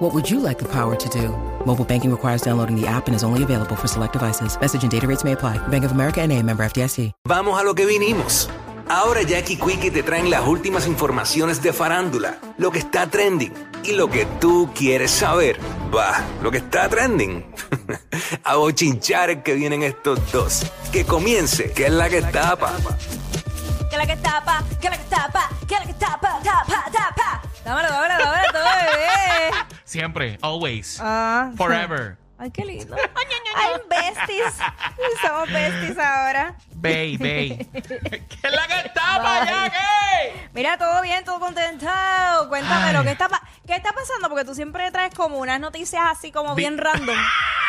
What would you like the power to do? Mobile banking requires downloading the app and is only available for select devices. Message and data rates may apply. Bank of America and a member FDIC. Vamos a lo que vinimos. Ahora Jackie Quickie te traen las últimas informaciones de farándula, lo que está trending y lo que tú quieres saber. Va, lo que está trending. a bochinchar que vienen estos dos. Que comience, que es la que tapa. Que la que tapa, que la que tapa, que la que tapa, tapa, tapa. Dámelo, dámelo, dámelo, todo, bebé. Siempre, always, Ah. forever. Ay, qué lindo. Ay, besties. Somos besties ahora. Bay, bay. ¿Qué es la que tapa, Bye. Jackie? Mira, todo bien, todo contentado. Cuéntamelo, ¿qué está, pa- ¿qué está pasando? Porque tú siempre traes como unas noticias así como bien random.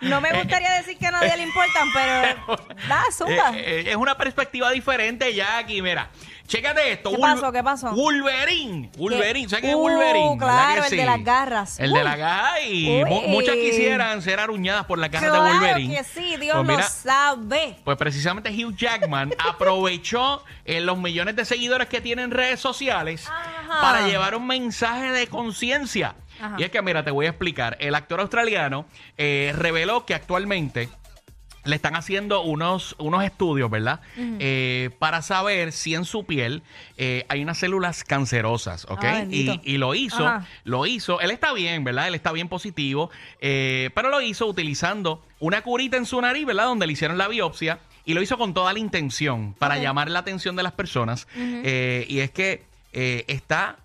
No me gustaría decir que a nadie le importan, pero da, zumba. Eh, eh, es una perspectiva diferente, Jackie. Mira, chécate esto. ¿Qué pasó? ¿Qué pasó? Wolverine. Wolverine. ¿Sabes qué es Uh, Wolverine? ¿Verdad claro, el sí? de las garras. El Uy. de las garras. Y muchas quisieran ser aruñadas por las garras de Claro Wolverine. que sí, Dios Pues lo sabe. Pues precisamente Hugh Jackman aprovechó eh, los millones de seguidores que tiene en redes sociales Ajá. para llevar un mensaje de conciencia. Ajá. Y es que, mira, te voy a explicar. El actor australiano eh, reveló que actualmente le están haciendo unos, unos estudios, ¿verdad? Eh, para saber si en su piel eh, hay unas células cancerosas, ¿ok? Ah, y, y lo hizo, Ajá. lo hizo. Él está bien, ¿verdad? Él está bien positivo, eh, pero lo hizo utilizando una curita en su nariz, ¿verdad? Donde le hicieron la biopsia y lo hizo con toda la intención para llamar la atención de las personas. Y es que está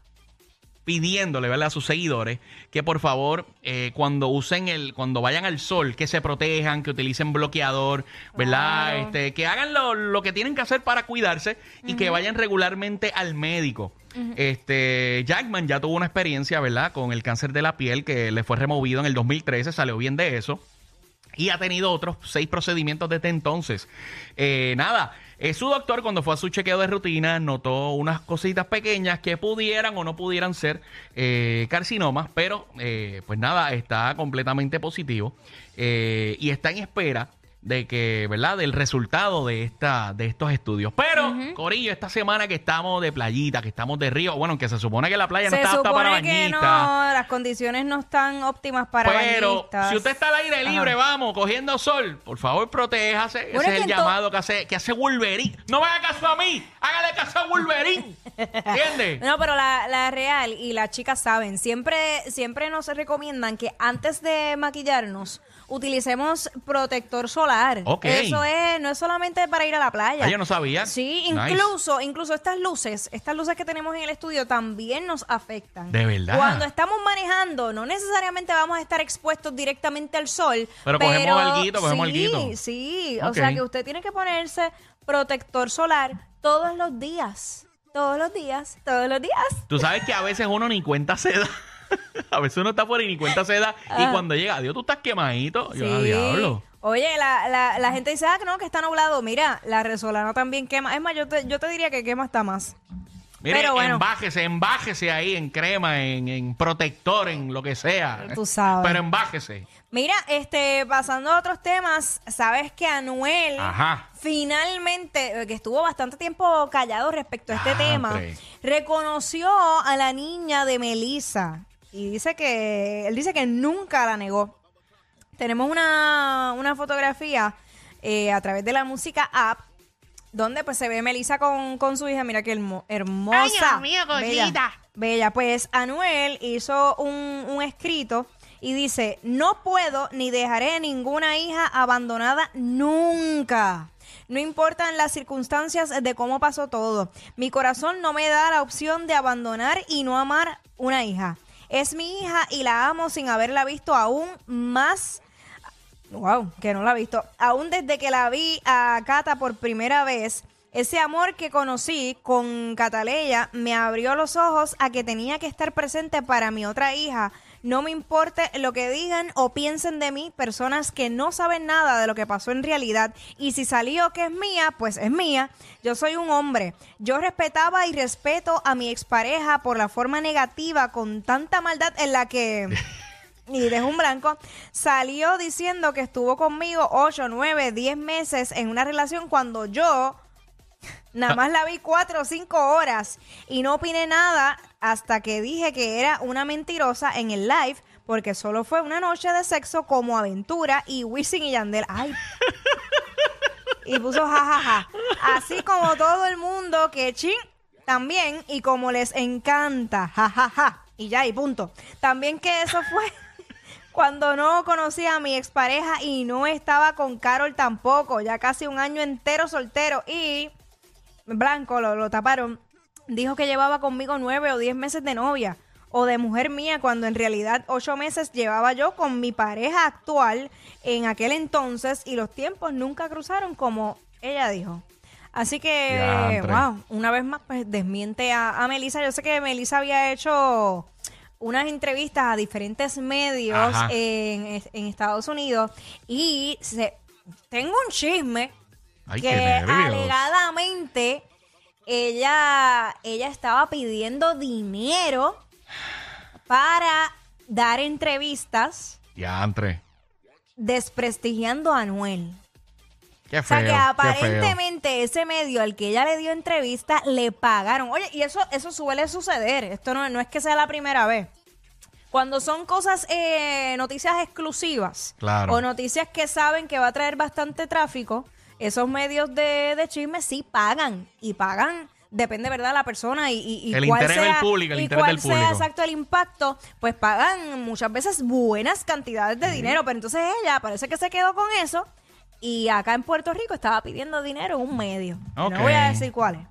pidiéndole ¿verdad? a sus seguidores que por favor eh, cuando usen el cuando vayan al sol que se protejan que utilicen bloqueador verdad este que hagan lo, lo que tienen que hacer para cuidarse y que vayan regularmente al médico. Este Jackman ya tuvo una experiencia verdad con el cáncer de la piel que le fue removido en el 2013 salió bien de eso y ha tenido otros seis procedimientos desde entonces. Eh, nada, eh, su doctor cuando fue a su chequeo de rutina notó unas cositas pequeñas que pudieran o no pudieran ser eh, carcinomas, pero pues nada, está completamente positivo y está en espera de que, ¿verdad? Del resultado de esta, de estos estudios. Pero, Corillo, esta semana que estamos de playita, que estamos de río, bueno, que se supone que la playa no Se está apta para que bañistas. no, las condiciones no están óptimas para Pero bañistas. si usted está al aire libre, Ajá. vamos, cogiendo sol, por favor, protéjase. Bueno, Ese es el llamado que hace, que hace Wolverine. No me haga caso a mí, hágale caso a Wolverine. ¿Entiendes? No, pero la, la real y las chicas saben, siempre, siempre nos recomiendan que antes de maquillarnos utilicemos protector solar. Ok. Eso es, no es solamente para ir a la playa. Ah, yo no sabía. Sí, Nice. incluso, incluso estas luces, estas luces que tenemos en el estudio también nos afectan. De verdad. Cuando estamos manejando, no necesariamente vamos a estar expuestos directamente al sol. Pero cogemos alguito, cogemos sí, alguito. Sí, o Ok. sea que usted tiene que ponerse protector solar todos los días. Todos los días, todos los días. Tú sabes que a veces uno ni cuenta se da. a veces uno está por ahí ni cuenta se da. Y Ah. cuando llega, Dios, tú estás quemadito. Yo, "Ah, Sí. diablo. Oye, la, la, la gente dice, ah, que no, que está nublado. Mira, la resolana también quema. Es más, yo te, yo te diría que quema hasta más. Mire, Pero bueno. embájese, embájese ahí en crema, en, en protector, en lo que sea. Tú sabes. Pero embájese. Mira, este, pasando a otros temas, sabes que Anuel Ajá. finalmente, eh, que estuvo bastante tiempo callado respecto a este Ah, tema, hombre. reconoció a la niña de Melissa. Y dice que, él dice que nunca la negó. Tenemos una, una fotografía eh, a través de la música app donde pues se ve Melissa con, con su hija, mira qué hermo- hermosa. Ay, Dios mío, Bella. Bella, pues Anuel hizo un, un escrito y dice, no puedo ni dejaré ninguna hija abandonada nunca. No importan las circunstancias de cómo pasó todo. Mi corazón no me da la opción de abandonar y no amar una hija. Es mi hija y la amo sin haberla visto aún más Wow, que no la he visto. Aún desde que la vi a Cata por primera vez, ese amor que conocí con Cataleya me abrió los ojos a que tenía que estar presente para mi otra hija, No me importe lo que digan o piensen de mí personas que no saben nada de lo que pasó en realidad. Y si salió que es mía, pues es mía. Yo soy un hombre. Yo respetaba y respeto a mi expareja por la forma negativa con tanta maldad en la que... y dejo un blanco, salió diciendo que estuvo conmigo 8, 9, 10 meses en una relación cuando yo nada más la vi 4 o 5 horas y no opiné nada hasta que dije que era una mentirosa en el live porque solo fue una noche de sexo como aventura y Wisin y Yandel. Ay. Y puso jajaja. Así como todo el mundo que ching también y como les encanta, jajaja. Y ya, y punto. También que eso fue cuando no conocía a mi expareja y no estaba con Carol tampoco, ya casi un año entero soltero y blanco lo, lo taparon. Dijo que llevaba conmigo nueve o diez meses de novia o de mujer mía cuando en realidad ocho meses llevaba yo con mi pareja actual en aquel entonces y los tiempos nunca cruzaron como ella dijo. Así que, wow, una vez más, pues desmiente a, a Melissa. Yo sé que Melissa había hecho unas entrevistas a diferentes medios en, en Estados Unidos y se, tengo un chisme Ay, que alegadamente ella, ella estaba pidiendo dinero para dar entrevistas Diantre. desprestigiando a Anuel. Qué O sea feo. que feo. aparentemente ese medio al que ella le dio entrevista le pagaron. Oye, y eso, eso suele suceder. Esto no, no es que sea la primera vez. Cuando son cosas, eh, noticias exclusivas Claro. o noticias que saben que va a traer bastante tráfico, esos medios de, de chisme sí pagan y pagan. Depende, ¿verdad?, la persona y, y, y El cuál interés del sea, público, el y interés cuál del sea público. exacto el impacto, pues pagan muchas veces buenas cantidades de dinero. Pero entonces ella parece que se quedó con eso y acá en Puerto Rico estaba pidiendo dinero en un medio. No voy a decir cuál es.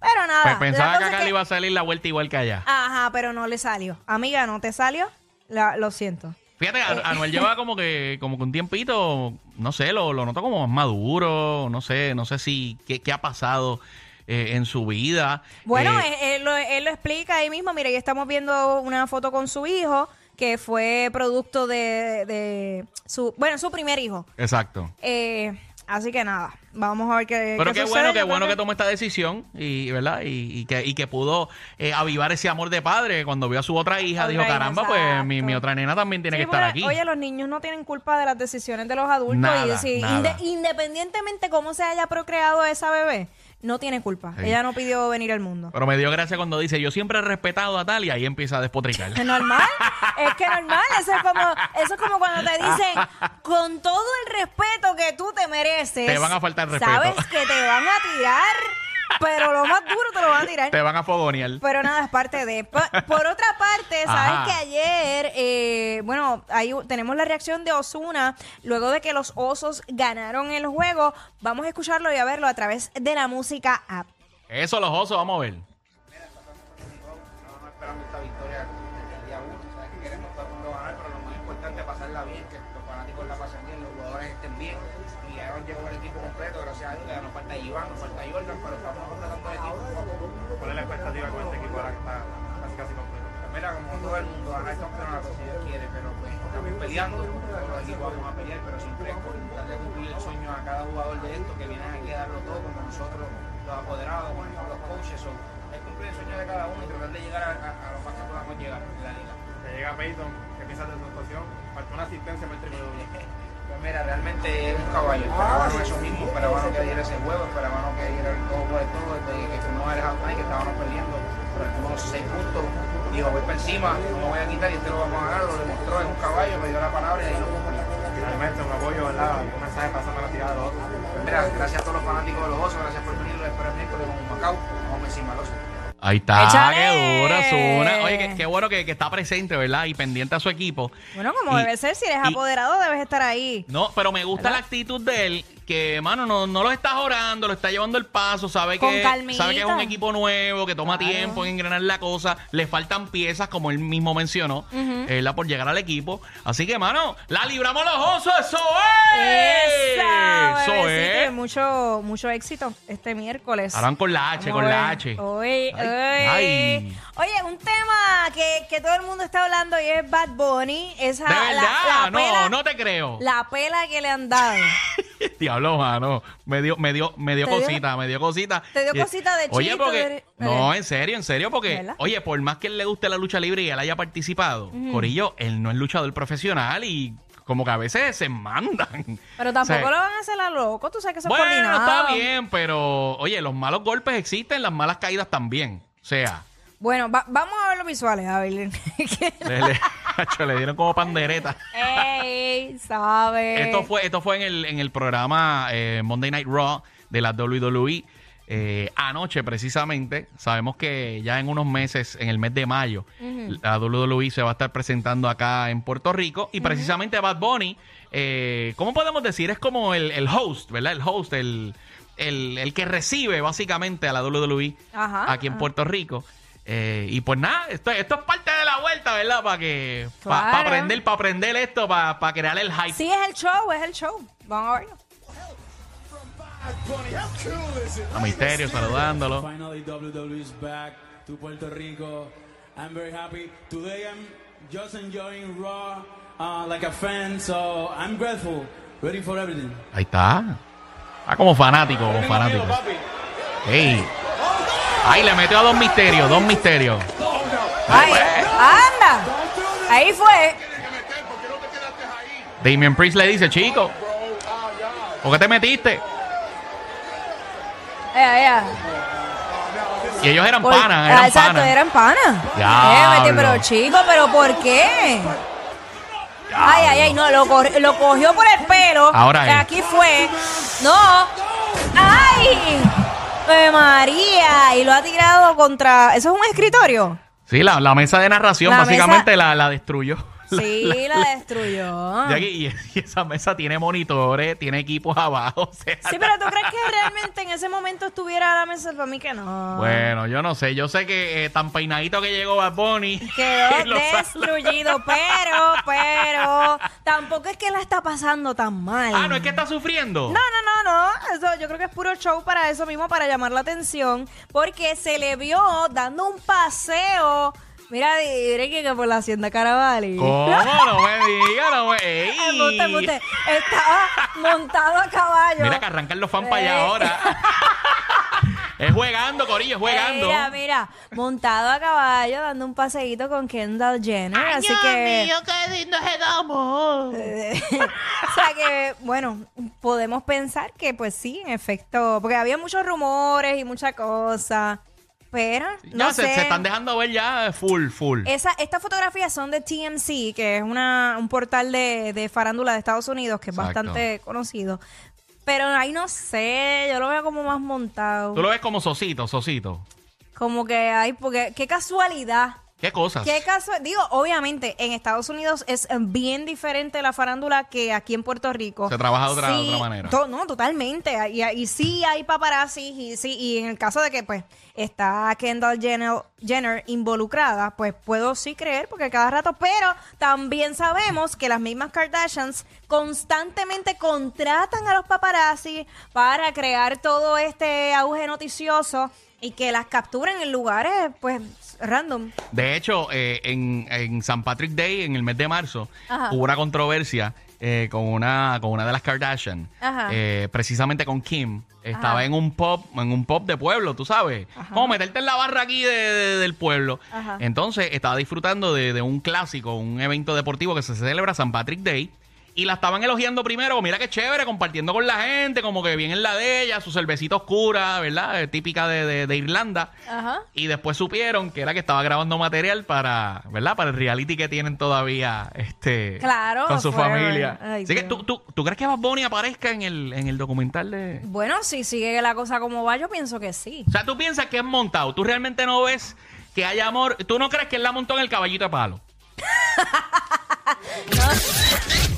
Pero nada. Pues pensaba que acá le iba a salir la vuelta igual que allá. Ajá, pero no le salió. Amiga, ¿no te salió? La- lo siento. Fíjate, Eh, Anuel lleva como que, como que un tiempito, no sé, lo, lo noto como más maduro, no sé, no sé si qué, qué ha pasado eh, en su vida. Bueno, Eh, él, él lo, él lo explica ahí mismo. Mira, ya estamos viendo una foto con su hijo, que fue producto de, de su, bueno, su primer hijo. Exacto. Eh, así que nada, vamos a ver qué Pero qué qué sucede. bueno, qué bueno que tomó esta decisión y, ¿verdad? Y, y que, y que pudo eh, avivar ese amor de padre cuando vio a su otra hija. Otra dijo, hija, caramba, pues mi, mi otra nena también tiene Sí, que estar aquí. Oye, los niños no tienen culpa de las decisiones de los adultos. Nada, y si- nada. inde- independientemente cómo se haya procreado esa bebé, no tiene culpa. Sí. Ella no pidió venir al mundo. Pero me dio gracia cuando dice, yo siempre he respetado a tal y ahí empieza a despotricar. ¿Es normal? Es que normal, eso es como, eso es como cuando te dicen, con todo el respeto que tú te mereces. Te van a faltar respeto. Sabes que te van a tirar, pero lo más duro te lo van a tirar. Te van a fogonear. Pero nada, es parte de. Por otra parte, sabes Ajá. que ayer, eh, bueno, ahí tenemos la reacción de Osuna luego de que los osos ganaron el juego. Vamos a escucharlo y a verlo a través de la música app. Eso, los osos, vamos a ver. Estamos esperando esta victoria desde el día uno. Sabes que queremos todo el mundo ganar, pero lo más importante es pasarla bien, que los fanáticos la pasen bien, los jugadores estén bien. Y nos llegó el equipo completo, gracias a Dios. Falta Iván, nos falta Jordan, pero estamos completando el equipo. ¿Cuál es la expectativa con este equipo ahora que está casi casi completo? Mira, como todo el mundo, ganar el campeonato si Dios quiere, pero pues estamos peleando. Todos los equipos vamos a pelear, pero siempre es darle a cumplir el sueño a cada jugador de esto que vienen aquí a darlo todo, como nosotros, los apoderados, como los coaches. So, es cumplir el sueño de cada uno y tratar de llegar a, a, a lo más que podamos llegar en la liga. Te llega Peyton, ¿qué piensas de su actuación? Faltó una asistencia para el. Pues mira, realmente es un caballo. Esperábamos eso mismo, esperábamos que diera ese juego, esperábamos que diera el todo por el todo, desde que fuimos al halftime, que estábamos perdiendo, pero tuvimos seis puntos. Digo, voy para encima, no me voy a quitar y este lo vamos a ganar, lo demostró, es un caballo, me dio la palabra y ahí lo cumplí. Finalmente, un apoyo, ¿verdad? Un mensaje pasando a la tirada de los otros. Pues mira, gracias a todos los fanáticos de los osos, gracias por venir, los espero el miércoles con un Macao, vamos encima los. Ahí está, ¡Échale! qué dura, Zuna. Oye, qué, qué bueno que, que está presente, ¿verdad? Y pendiente a su equipo. Bueno, como Y- debe ser, si eres y- apoderado, debes estar ahí. No, pero me gusta ¿Verdad? la actitud de él, que, mano, no, no lo está orando, lo está llevando el paso, sabe Con que, calmita. sabe que es un equipo nuevo, que toma Claro. tiempo en engranar la cosa, le faltan piezas, como él mismo mencionó, ¿verdad? por llegar al equipo. Así que, mano, la libramos los osos, eso es. Esa, Eso es. mucho, mucho éxito este miércoles. Ahora van con la H, con la. H. Oye, Ay, oye. ay. Oye, un tema que, que todo el mundo está hablando y es Bad Bunny. Esa, De la- verdad, la no, pela- no te creo. La pela que le han dado. Diablo, mano. Me dio, me dio, me dio ¿Te dio- cosita, me dio cosita. te dio cosita de Oye, chito, porque. de- No, eh. en serio, en serio, porque. ¿Verdad? Oye, por más que él le guste la lucha libre y él haya participado, Corillo, él no es luchador profesional y como que a veces se mandan. Pero tampoco O sea, lo van a hacer a loco. Tú sabes que es Bueno, coordinado. está bien, pero. Oye, los malos golpes existen, las malas caídas también. O sea. Bueno, va- vamos a ver los visuales, a ver. Le, dieron como pandereta. Ey, ¿sabes? Esto fue, esto fue en el, en el programa eh, Monday Night Raw de la WWE. eh, anoche, precisamente, sabemos que ya en unos meses, en el mes de mayo, la WWE se va a estar presentando acá en Puerto Rico. Y precisamente Bad Bunny, eh, ¿cómo podemos decir? Es como el, el host, ¿verdad? El host, el, el, el que recibe básicamente a la WWE Ajá, aquí en ajá. Puerto Rico. Eh, y pues nada, esto, esto es parte de la vuelta, ¿verdad? Para que. Para Claro. aprender, para aprender esto, para crear el hype. Sí, es el show, es el show. Vamos a verlo. A Misterio saludándolo. Finally, WWE is back to Puerto Rico. I'm very happy. Today, I'm just enjoying Raw uh, like a fan, so I'm grateful. Ready for everything. Ahí está. Está como fanático, como fanático. Ey. Ahí le metió a dos misterios, dos misterios. Ay, anda. Ahí fue. Damien Priest le dice, chico, ¿por qué te metiste? Ea, ea. Y ellos eran panas, Ah, eran exacto, panas. eran panas. Eh, pero chico, pero ¿por qué? Ay, ay, ay, no, lo, lo cogió por el pelo. Ahora es. Aquí fue. No. ¡Ay! Ave María. Y lo ha tirado contra. ¿Eso es un escritorio? Sí, la, la mesa de narración La básicamente mesa- la, la destruyó. Sí, la destruyó. Y, aquí- y- y esa mesa tiene monitores, tiene equipos abajo. o sea, Sí, pero ¿tú crees que realmente en ese momento estuviera la mesa? Para mí que no. Bueno, yo no sé. Yo sé que eh, tan peinadito que llegó Bad Bunny. Quedó destruido, pero, pero, tampoco es que la está pasando tan mal. Ah, no es que está sufriendo. No, no, no, no. Eso, yo creo que es puro show para eso mismo, para llamar la atención. Porque se le vio dando un paseo. Mira, diré que por la hacienda Caravali. ¿Cómo? No me digas, no me. ¡Ey! Embuste, embuste. Estaba montado a caballo. Mira que arrancan los fans para allá Eh. ahora. es jugando, Corillo, es jugando. Mira, mira, montado a caballo, dando un paseíto con Kendall Jenner. así que. qué lindo es amor. o sea que, bueno, podemos pensar que, pues sí, en efecto, porque había muchos rumores y mucha cosa, pero no Ya sé. se están dejando ver ya full, full. Esa, estas fotografías son de TMC, que es una, un portal de, de farándula de Estados Unidos que es Exacto. bastante conocido. Pero ahí no sé, yo lo veo como más montado. Tú lo ves como Sosito, Sosito. Como que hay, porque qué casualidad. ¿Qué cosas? ¿Qué caso? Digo, obviamente, en Estados Unidos es bien diferente la farándula que aquí en Puerto Rico. Se trabaja de otra- otra manera. to- no, totalmente. Y, y sí hay paparazzi y sí, y en el caso de que pues está Kendall Jenner, Jenner involucrada, pues puedo sí creer porque cada rato, pero también sabemos que las mismas Kardashians constantemente contratan a los paparazzi para crear todo este auge noticioso y que las capturen en lugares pues random. De hecho, eh, en, en San Patrick Day, en el mes de marzo, Ajá. hubo una controversia eh, con, una, con una de las Kardashian, Ajá. eh, precisamente con Kim. Estaba Ajá. en un pop, en un pop de pueblo, tú sabes. Como meterte en la barra aquí de- de- del pueblo. Ajá. Entonces, estaba disfrutando de, de un clásico, un evento deportivo que se celebra San Patrick Day. Y la estaban elogiando primero, mira qué chévere, compartiendo con la gente, como que bien en la de ella, su cervecita oscura, ¿verdad? Eh, típica de, de- de Irlanda. Ajá. Y después supieron que era que estaba grabando material para, ¿verdad? Para el reality que tienen todavía este Claro, con su familia. Ay, Así que. ¿tú, tú, tú crees que Bad Bunny aparezca en el, en el documental de. Bueno, si sigue la cosa como va, yo pienso que sí. O sea, tú piensas que es montado. Tú realmente no ves que hay amor. Tú no crees que él la montó en el caballito de palo.